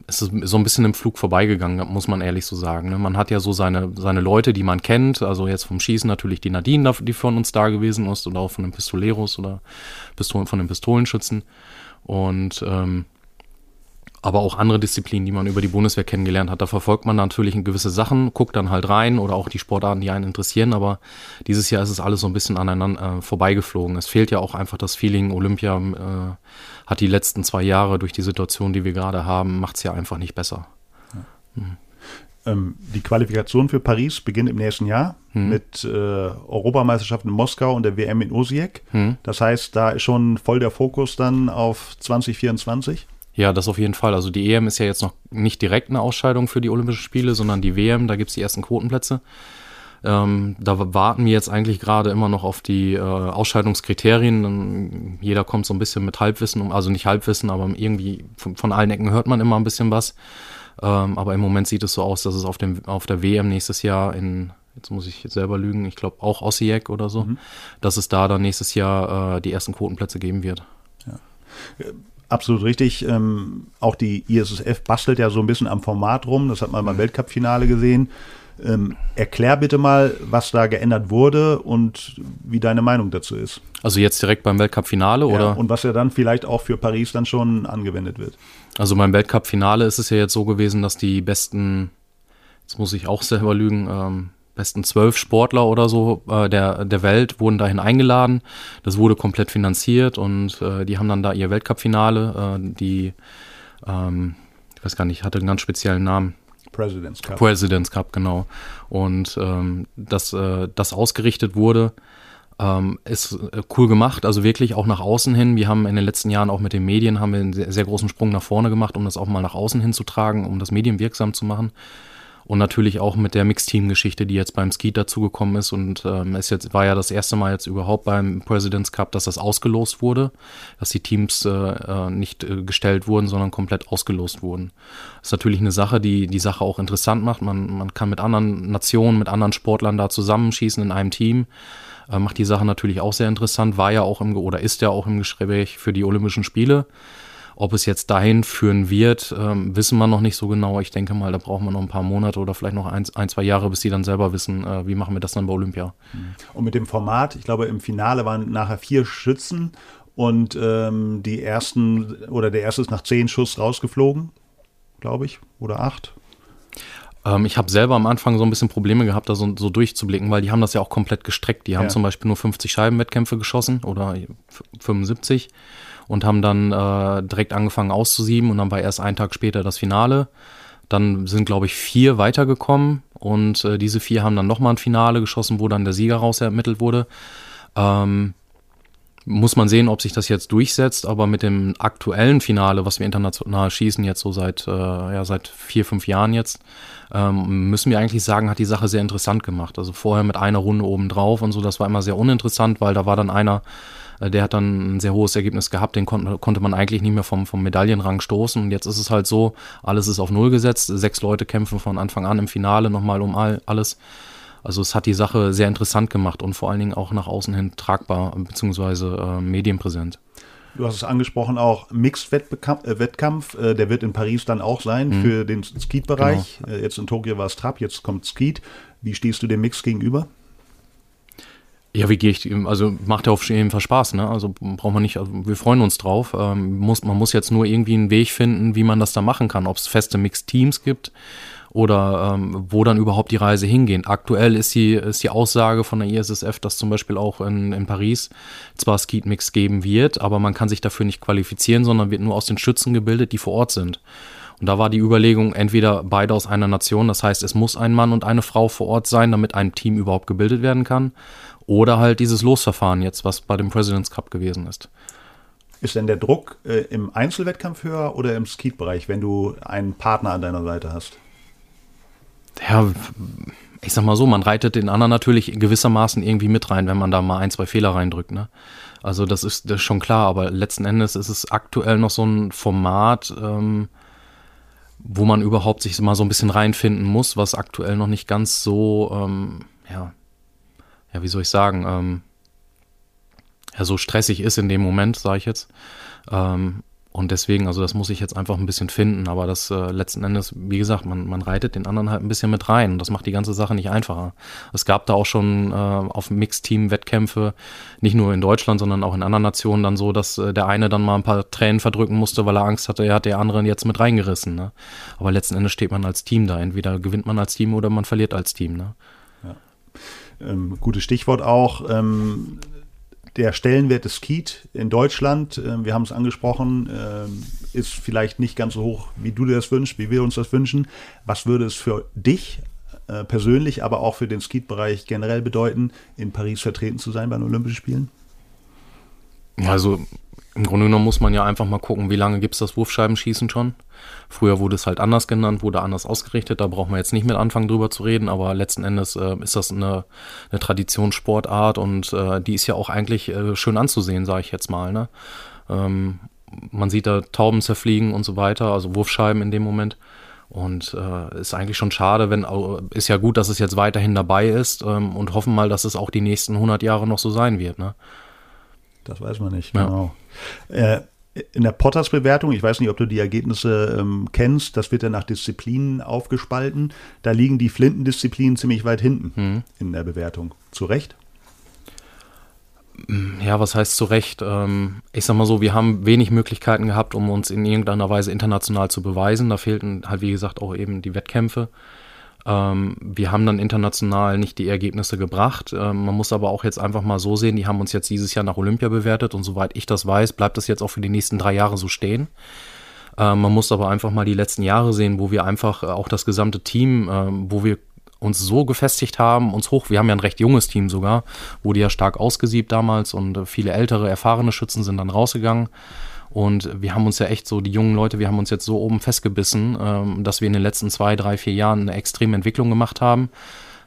A: es ist so ein bisschen im Flug vorbeigegangen, muss man ehrlich so sagen. Ne? Man hat ja so seine, seine Leute, die man kennt, also jetzt vom Schießen natürlich die Nadine, die von uns da gewesen ist, oder auch von den Pistoleros oder Pistolen, von den Pistolenschützen. Und ähm, aber auch andere Disziplinen, die man über die Bundeswehr kennengelernt hat. Da verfolgt man natürlich gewisse Sachen, guckt dann halt rein oder auch die Sportarten, die einen interessieren. Aber dieses Jahr ist es alles so ein bisschen aneinander äh, vorbeigeflogen. Es fehlt ja auch einfach das Feeling. Olympia äh, hat die letzten zwei Jahre durch die Situation, die wir gerade haben, macht es ja einfach nicht besser. Ja.
B: Mhm. Ähm, die Qualifikation für Paris beginnt im nächsten Jahr hm. mit äh, Europameisterschaften in Moskau und der WM in Osijek. Hm. Das heißt, da ist schon voll der Fokus dann auf 2024.
A: Ja, das auf jeden Fall. Also die EM ist ja jetzt noch nicht direkt eine Ausscheidung für die Olympischen Spiele, sondern die WM, da gibt es die ersten Quotenplätze. Ähm, da warten wir jetzt eigentlich gerade immer noch auf die äh, Ausscheidungskriterien. Jeder kommt so ein bisschen mit Halbwissen, also nicht Halbwissen, aber irgendwie von, von allen Ecken hört man immer ein bisschen was. Ähm, aber im Moment sieht es so aus, dass es auf, dem, auf der WM nächstes Jahr in, jetzt muss ich selber lügen, ich glaube auch Osijek oder so, mhm. dass es da dann nächstes Jahr äh, die ersten Quotenplätze geben wird.
B: Ja. Absolut richtig. Ähm, auch die ISSF bastelt ja so ein bisschen am Format rum. Das hat man beim mhm. Weltcup-Finale gesehen. Ähm, erklär bitte mal, was da geändert wurde und wie deine Meinung dazu ist.
A: Also jetzt direkt beim Weltcup-Finale, ja, oder?
B: Und was ja dann vielleicht auch für Paris dann schon angewendet wird.
A: Also beim Weltcup-Finale ist es ja jetzt so gewesen, dass die besten, jetzt muss ich auch selber lügen, ähm, besten zwölf Sportler oder so äh, der, der Welt wurden dahin eingeladen. Das wurde komplett finanziert und äh, die haben dann da ihr Weltcup-Finale, äh, die, ähm, ich weiß gar nicht, hatte einen ganz speziellen Namen.
B: President's Cup.
A: President's Cup, genau. Und ähm, dass äh, das ausgerichtet wurde, ähm, ist äh, cool gemacht, also wirklich auch nach außen hin. Wir haben in den letzten Jahren auch mit den Medien haben wir einen sehr, sehr großen Sprung nach vorne gemacht, um das auch mal nach außen hinzutragen, um das medienwirksam zu machen. Und natürlich auch mit der Mixteam-Geschichte, die jetzt beim Skeet dazugekommen ist. Und ähm, es jetzt war ja das erste Mal jetzt überhaupt beim President's Cup, dass das ausgelost wurde, dass die Teams äh, äh, nicht äh, gestellt wurden, sondern komplett ausgelost wurden. Das ist natürlich eine Sache, die die Sache auch interessant macht. Man, man kann mit anderen Nationen, mit anderen Sportlern da zusammenschießen in einem Team. Äh, macht die Sache natürlich auch sehr interessant, war ja auch im oder ist ja auch im Gespräch für die Olympischen Spiele. Ob es jetzt dahin führen wird, ähm, wissen wir noch nicht so genau. Ich denke mal, da brauchen wir noch ein paar Monate oder vielleicht noch ein, ein zwei Jahre, bis die dann selber wissen, äh, wie machen wir das dann bei Olympia.
B: Und mit dem Format, ich glaube, im Finale waren nachher vier Schützen und ähm, die ersten oder der erste ist nach zehn Schuss rausgeflogen, glaube ich, oder acht.
A: Ähm, ich habe selber am Anfang so ein bisschen Probleme gehabt, da so, so, durchzublicken, weil die haben das ja auch komplett gestreckt. Die haben ja. zum Beispiel nur 50 Scheibenwettkämpfe geschossen oder 75 und haben dann äh, direkt angefangen auszusieben und dann war erst einen Tag später das Finale. Dann sind, glaube ich, vier weitergekommen und äh, diese vier haben dann nochmal ein Finale geschossen, wo dann der Sieger raus ermittelt wurde. Ähm, muss man sehen, ob sich das jetzt durchsetzt, aber mit dem aktuellen Finale, was wir international schießen, jetzt so seit, äh, ja, seit vier, fünf Jahren jetzt, ähm, müssen wir eigentlich sagen, hat die Sache sehr interessant gemacht. Also vorher mit einer Runde oben drauf und so, das war immer sehr uninteressant, weil da war dann einer, der hat dann ein sehr hohes Ergebnis gehabt, den kon konnte man eigentlich nicht mehr vom, vom Medaillenrang stoßen. Und jetzt ist es halt so, alles ist auf Null gesetzt. Sechs Leute kämpfen von Anfang an im Finale nochmal um all, alles. Also es hat die Sache sehr interessant gemacht und vor allen Dingen auch nach außen hin tragbar bzw. Äh, medienpräsent.
B: Du hast es angesprochen, auch Mixed-Wettkampf, äh, der wird in Paris dann auch sein mhm. für den Skeet-Bereich. Genau. Äh, jetzt in Tokio war es Trap, jetzt kommt Skeet. Wie stehst du dem Mix gegenüber?
A: Ja, wie gehe ich, also macht ja auf jeden Fall Spaß, ne? Also braucht man nicht, also wir freuen uns drauf. Ähm, muss, man muss jetzt nur irgendwie einen Weg finden, wie man das da machen kann, ob es feste Mixed-Teams gibt oder ähm, wo dann überhaupt die Reise hingeht. Aktuell ist die, ist die Aussage von der ISSF, dass zum Beispiel auch in, in Paris zwar Skeet Mix geben wird, aber man kann sich dafür nicht qualifizieren, sondern wird nur aus den Schützen gebildet, die vor Ort sind. Und da war die Überlegung, entweder beide aus einer Nation, das heißt, es muss ein Mann und eine Frau vor Ort sein, damit ein Team überhaupt gebildet werden kann. Oder halt dieses Losverfahren jetzt, was bei dem President's Cup gewesen ist.
B: Ist denn der Druck äh, im Einzelwettkampf höher oder im Skeet-Bereich, wenn du einen Partner an deiner Seite hast?
A: Ja, ich sag mal so, man reitet den anderen natürlich gewissermaßen irgendwie mit rein, wenn man da mal ein, zwei Fehler reindrückt. Ne? Also das ist, das ist schon klar, aber letzten Endes ist es aktuell noch so ein Format, ähm, wo man überhaupt sich mal so ein bisschen reinfinden muss, was aktuell noch nicht ganz so, ähm, ja, ja, wie soll ich sagen, ähm, ja, so stressig ist in dem Moment, sage ich jetzt. Ähm, und deswegen, also das muss ich jetzt einfach ein bisschen finden. Aber das äh, letzten Endes, wie gesagt, man, man reitet den anderen halt ein bisschen mit rein. Und das macht die ganze Sache nicht einfacher. Es gab da auch schon äh, auf Mixteam-Wettkämpfe, nicht nur in Deutschland, sondern auch in anderen Nationen dann so, dass äh, der eine dann mal ein paar Tränen verdrücken musste, weil er Angst hatte, er hat der anderen jetzt mit reingerissen. Ne? Aber letzten Endes steht man als Team da. Entweder gewinnt man als Team oder man verliert als Team. Ne?
B: Ähm, gutes Stichwort auch. Ähm, der Stellenwert des Skeet in Deutschland, äh, wir haben es angesprochen, äh, ist vielleicht nicht ganz so hoch, wie du dir das wünschst, wie wir uns das wünschen. Was würde es für dich äh, persönlich, aber auch für den Skeet-Bereich generell bedeuten, in Paris vertreten zu sein bei den Olympischen Spielen?
A: Also im Grunde genommen muss man ja einfach mal gucken, wie lange gibt es das Wurfscheibenschießen schon. Früher wurde es halt anders genannt, wurde anders ausgerichtet, da brauchen wir jetzt nicht mit anfangen drüber zu reden, aber letzten Endes äh, ist das eine, eine Traditionssportart und äh, die ist ja auch eigentlich äh, schön anzusehen, sage ich jetzt mal. Ne? Ähm, man sieht da Tauben zerfliegen und so weiter, also Wurfscheiben in dem Moment. Und äh, ist eigentlich schon schade, wenn ist ja gut, dass es jetzt weiterhin dabei ist ähm, und hoffen mal, dass es auch die nächsten 100 Jahre noch so sein wird. Ne?
B: Das weiß man nicht, genau. Ja. Äh, in der Potters-Bewertung, ich weiß nicht, ob du die Ergebnisse ähm, kennst, das wird ja nach Disziplinen aufgespalten. Da liegen die Flintendisziplinen ziemlich weit hinten mhm. in der Bewertung. Zu Recht?
A: Ja, was heißt zu Recht? Ähm, ich sag mal so, wir haben wenig Möglichkeiten gehabt, um uns in irgendeiner Weise international zu beweisen. Da fehlten halt, wie gesagt, auch eben die Wettkämpfe. Ähm, wir haben dann international nicht die Ergebnisse gebracht. Ähm, man muss aber auch jetzt einfach mal so sehen, die haben uns jetzt dieses Jahr nach Olympia bewertet und soweit ich das weiß, bleibt das jetzt auch für die nächsten drei Jahre so stehen. Ähm, man muss aber einfach mal die letzten Jahre sehen, wo wir einfach äh, auch das gesamte Team, ähm, wo wir uns so gefestigt haben, uns hoch, wir haben ja ein recht junges Team sogar, wurde ja stark ausgesiebt damals und äh, viele ältere, erfahrene Schützen sind dann rausgegangen. Und wir haben uns ja echt so, die jungen Leute, wir haben uns jetzt so oben festgebissen, ähm, dass wir in den letzten zwei, drei, vier Jahren eine extreme Entwicklung gemacht haben.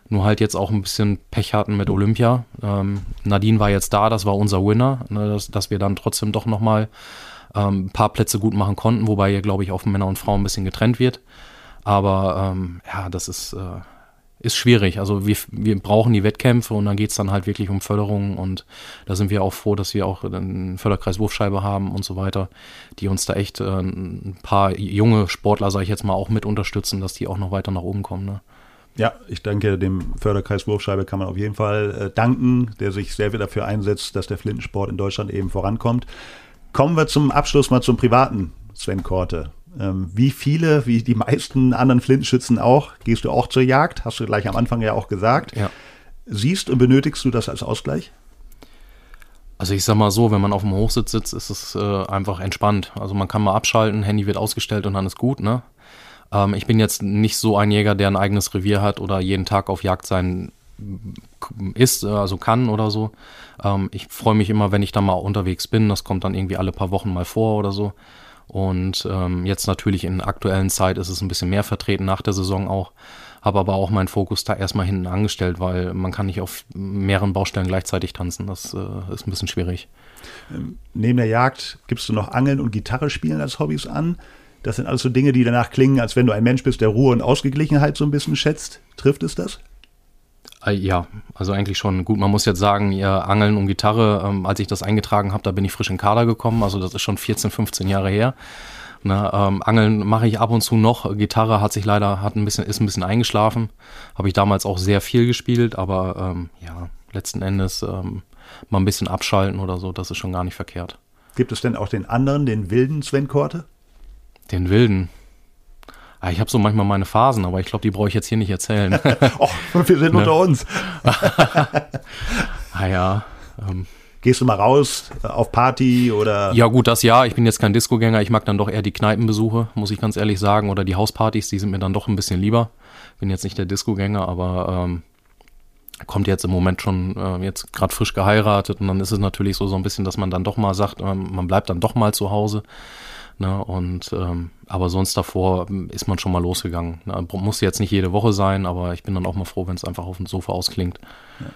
A: Nur halt jetzt auch ein bisschen Pech hatten mit Olympia. Ähm, Nadine war jetzt da, das war unser Winner, ne, dass, wir dann trotzdem doch nochmal ähm, ein paar Plätze gut machen konnten, wobei hier, glaube ich, auch Männer und Frauen ein bisschen getrennt wird. Aber ähm, ja, das ist, äh, ist schwierig. Also wir, wir brauchen die Wettkämpfe und dann geht es dann halt wirklich um Förderung und da sind wir auch froh, dass wir auch einen Förderkreis Wurfscheibe haben und so weiter, die uns da echt äh, ein paar junge Sportler, sage ich jetzt mal, auch mit unterstützen, dass die auch noch weiter nach oben kommen. Ne?
B: Ja, ich denke, dem Förderkreis Wurfscheibe kann man auf jeden Fall äh, danken, der sich sehr viel dafür einsetzt, dass der Flintensport in Deutschland eben vorankommt. Kommen wir zum Abschluss mal zum privaten Sven Korte. Ähm, wie viele, wie die meisten anderen Flintenschützen auch, gehst du auch zur Jagd? Hast du gleich am Anfang ja auch gesagt. Ja. Siehst und benötigst du das als Ausgleich?
A: Also ich sag mal so, wenn man auf dem Hochsitz sitzt, ist es äh, einfach entspannt. Also man kann mal abschalten, Handy wird ausgestellt und dann ist gut, ne? Ähm, ich bin jetzt nicht so ein Jäger, der ein eigenes Revier hat oder jeden Tag auf Jagd sein ist, äh, also kann oder so. Ähm, ich freue mich immer, wenn ich da mal unterwegs bin. Das kommt dann irgendwie alle paar Wochen mal vor oder so. Und ähm, jetzt natürlich in aktuellen Zeit ist es ein bisschen mehr vertreten nach der Saison auch. Habe aber auch meinen Fokus da erstmal hinten angestellt, weil man kann nicht auf mehreren Baustellen gleichzeitig tanzen. Das äh, ist ein bisschen schwierig.
B: Ähm, neben der Jagd gibst du noch Angeln und Gitarre spielen als Hobbys an. Das sind alles so Dinge, die danach klingen, als wenn du ein Mensch bist, der Ruhe und Ausgeglichenheit so ein bisschen schätzt. Trifft es das?
A: Äh, ja, also eigentlich schon. Gut, man muss jetzt sagen, ja, Angeln und Gitarre, ähm, als ich das eingetragen habe, da bin ich frisch in Kader gekommen. Also das ist schon 14, 15 Jahre her. Na, ähm, Angeln mache ich ab und zu noch. Gitarre hat sich leider, hat ein bisschen, ist ein bisschen eingeschlafen. Habe ich damals auch sehr viel gespielt, aber ähm, ja, letzten Endes ähm, mal ein bisschen abschalten oder so, das ist schon gar nicht verkehrt.
B: Gibt es denn auch den anderen, den wilden Sven Korte?
A: Den wilden. Ah, ich habe so manchmal meine Phasen, aber ich glaube, die brauche ich jetzt hier nicht erzählen.
B: oh, wir sind ne? unter uns.
A: ah ja.
B: Ähm. Gehst du mal raus äh, auf Party oder?
A: Ja, gut, das ja. Ich bin jetzt kein Discogänger. Ich mag dann doch eher die Kneipenbesuche, muss ich ganz ehrlich sagen. Oder die Hauspartys, die sind mir dann doch ein bisschen lieber. Bin jetzt nicht der Discogänger, aber ähm, kommt jetzt im Moment schon äh, jetzt gerade frisch geheiratet und dann ist es natürlich so, so ein bisschen, dass man dann doch mal sagt, ähm, man bleibt dann doch mal zu Hause. Ne? Und ähm, aber sonst davor ähm, ist man schon mal losgegangen. Ne? Muss jetzt nicht jede Woche sein, aber ich bin dann auch mal froh, wenn es einfach auf dem Sofa ausklingt.
B: Ja.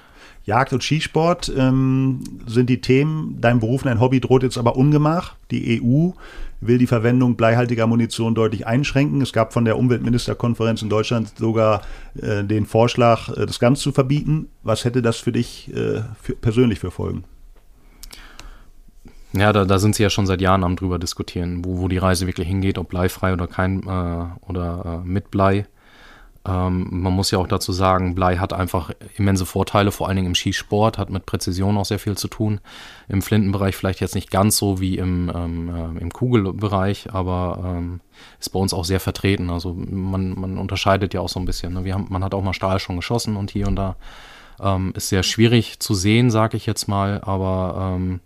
B: Jagd und Skisport ähm, sind die Themen. Dein Beruf, dein Hobby droht jetzt aber Ungemach. Die EU will die Verwendung bleihaltiger Munition deutlich einschränken. Es gab von der Umweltministerkonferenz in Deutschland sogar äh, den Vorschlag, äh, das ganz zu verbieten. Was hätte das für dich äh, für, persönlich für Folgen?
A: Ja, da, da sind sie ja schon seit Jahren am drüber diskutieren, wo, wo die Reise wirklich hingeht, ob bleifrei oder kein äh, oder äh, mit Blei. Ähm, man muss ja auch dazu sagen, Blei hat einfach immense Vorteile, vor allen Dingen im Skisport, hat mit Präzision auch sehr viel zu tun. Im Flintenbereich vielleicht jetzt nicht ganz so wie im, ähm, äh, im Kugelbereich, aber ähm, ist bei uns auch sehr vertreten. Also man, man unterscheidet ja auch so ein bisschen. Ne? Wir haben, man hat auch mal Stahl schon geschossen und hier und da. Ähm, ist sehr schwierig zu sehen, sage ich jetzt mal, aber ähm,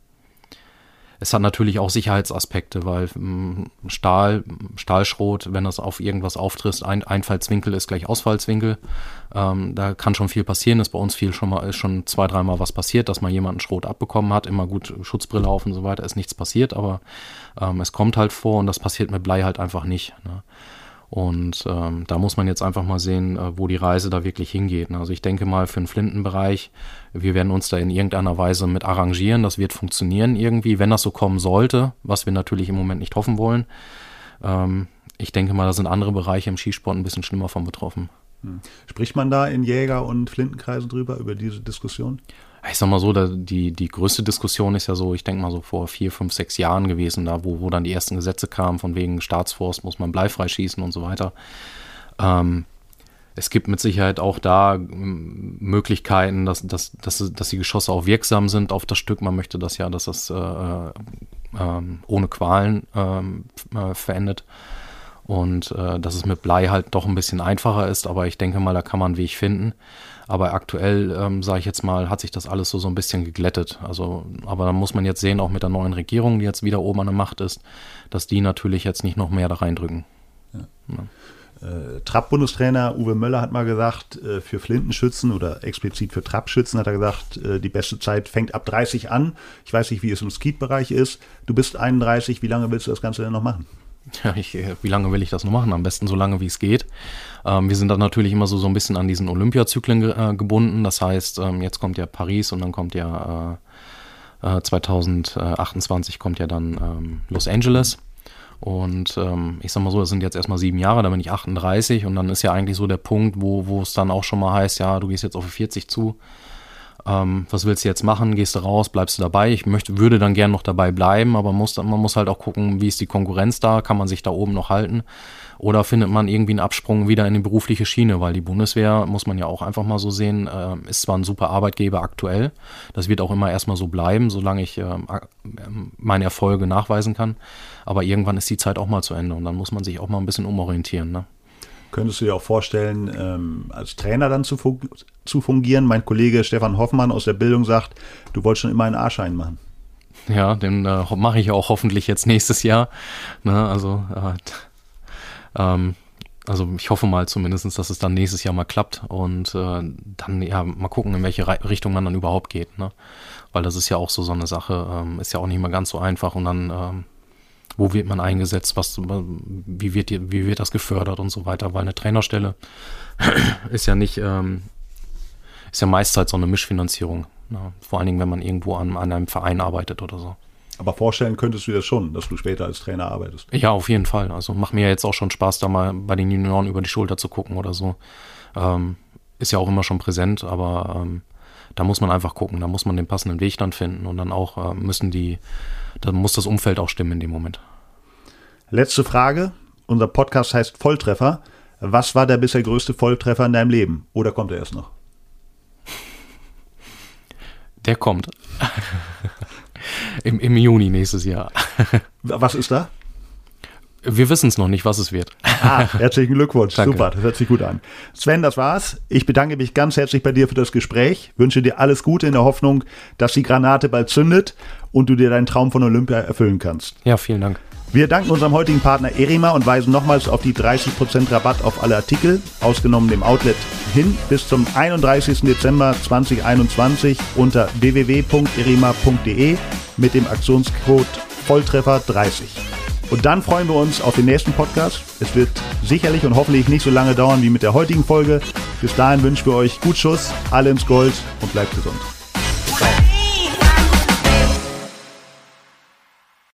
A: es hat natürlich auch Sicherheitsaspekte, weil ähm, Stahl, Stahlschrot, wenn das auf irgendwas auftritt, ein Einfallswinkel ist gleich Ausfallswinkel. Ähm, da kann schon viel passieren. Ist bei uns viel schon mal, ist schon zwei, dreimal was passiert, dass mal jemand Schrot abbekommen hat. Immer gut Schutzbrille auf und so weiter, ist nichts passiert, aber ähm, es kommt halt vor und das passiert mit Blei halt einfach nicht. Ne? Und ähm, da muss man jetzt einfach mal sehen, äh, wo die Reise da wirklich hingeht. Also ich denke mal für den Flintenbereich, wir werden uns da in irgendeiner Weise mit arrangieren. Das wird funktionieren irgendwie, wenn das so kommen sollte, was wir natürlich im Moment nicht hoffen wollen. Ähm, ich denke mal, da sind andere Bereiche im Skisport ein bisschen schlimmer von betroffen.
B: Hm. Spricht man da in Jäger- und Flintenkreisen drüber, über diese Diskussion?
A: Ich sag mal so, die, die größte Diskussion ist ja so, ich denke mal so vor vier, fünf, sechs Jahren gewesen, da wo, wo dann die ersten Gesetze kamen, von wegen Staatsforst muss man bleifrei schießen und so weiter. Ähm, es gibt mit Sicherheit auch da ähm, Möglichkeiten, dass, dass, dass, dass die Geschosse auch wirksam sind auf das Stück. Man möchte das ja, dass das äh, äh, ohne Qualen ähm, äh, verendet. Und äh, dass es mit Blei halt doch ein bisschen einfacher ist, aber ich denke mal, da kann man einen Weg finden. Aber aktuell, ähm, sage ich jetzt mal, hat sich das alles so, so ein bisschen geglättet. Also, aber da muss man jetzt sehen, auch mit der neuen Regierung, die jetzt wieder oben an der Macht ist, dass die natürlich jetzt nicht noch mehr da reindrücken. Ja.
B: Ja. Äh, Trapp-Bundestrainer Uwe Möller hat mal gesagt, äh, für Flintenschützen oder explizit für Trappschützen hat er gesagt, äh, die beste Zeit fängt ab 30 an. Ich weiß nicht, wie es im Skeet-Bereich ist. Du bist 31, wie lange willst du das Ganze denn noch machen?
A: Ja, ich, wie lange will ich das noch machen? Am besten so lange, wie es geht. Ähm, wir sind dann natürlich immer so, so ein bisschen an diesen Olympiazyklen ge äh, gebunden. Das heißt, ähm, jetzt kommt ja Paris und dann kommt ja äh, 2028 äh, kommt ja dann ähm, Los Angeles. Und ähm, ich sag mal so, das sind jetzt erstmal sieben Jahre, da bin ich 38 und dann ist ja eigentlich so der Punkt, wo, wo es dann auch schon mal heißt, ja, du gehst jetzt auf 40 zu ähm, was willst du jetzt machen? Gehst du raus? Bleibst du dabei? Ich möchte, würde dann gern noch dabei bleiben, aber muss, man muss halt auch gucken, wie ist die Konkurrenz da? Kann man sich da oben noch halten? Oder findet man irgendwie einen Absprung wieder in die berufliche Schiene? Weil die Bundeswehr, muss man ja auch einfach mal so sehen, äh, ist zwar ein super Arbeitgeber aktuell. Das wird auch immer erstmal so bleiben, solange ich äh, meine Erfolge nachweisen kann. Aber irgendwann ist die Zeit auch mal zu Ende und dann muss man sich auch mal ein bisschen umorientieren. Ne?
B: Könntest du dir auch vorstellen, ähm, als Trainer dann zu, zu fungieren? Mein Kollege Stefan Hoffmann aus der Bildung sagt, du wolltest schon immer einen A-Schein machen.
A: Ja, den äh, mache ich auch hoffentlich jetzt nächstes Jahr. Ne, also, äh, ähm, also ich hoffe mal zumindest, dass es dann nächstes Jahr mal klappt und äh, dann ja mal gucken, in welche Richtung man dann überhaupt geht. Ne? Weil das ist ja auch so so eine Sache, ähm, ist ja auch nicht mal ganz so einfach und dann ähm, wo wird man eingesetzt, was, wie, wird, wie wird das gefördert und so weiter, weil eine Trainerstelle ist ja nicht, ähm, ist ja meist halt so eine Mischfinanzierung. Ne? Vor allen Dingen, wenn man irgendwo an, an einem Verein arbeitet oder so.
B: Aber vorstellen könntest du dir das schon, dass du später als Trainer arbeitest.
A: Ja, auf jeden Fall. Also macht mir ja jetzt auch schon Spaß, da mal bei den Junioren über die Schulter zu gucken oder so. Ähm, ist ja auch immer schon präsent, aber ähm, da muss man einfach gucken, da muss man den passenden Weg dann finden und dann auch äh, müssen die dann muss das Umfeld auch stimmen in dem Moment.
B: Letzte Frage. Unser Podcast heißt Volltreffer. Was war der bisher größte Volltreffer in deinem Leben? Oder kommt er erst noch?
A: Der kommt. Im, Im Juni nächstes Jahr.
B: Was ist da?
A: Wir wissen es noch nicht, was es wird.
B: Ah, herzlichen Glückwunsch. Danke. Super, das hört sich gut an. Sven, das war's. Ich bedanke mich ganz herzlich bei dir für das Gespräch. Wünsche dir alles Gute in der Hoffnung, dass die Granate bald zündet und du dir deinen Traum von Olympia erfüllen kannst.
A: Ja, vielen Dank.
B: Wir danken unserem heutigen Partner Erima und weisen nochmals auf die 30% Rabatt auf alle Artikel, ausgenommen dem Outlet, hin bis zum 31. Dezember 2021 unter www.erima.de mit dem Aktionscode Volltreffer 30. Und dann freuen wir uns auf den nächsten Podcast. Es wird sicherlich und hoffentlich nicht so lange dauern wie mit der heutigen Folge. Bis dahin wünschen wir euch gut Schuss, alle ins Gold und bleibt gesund.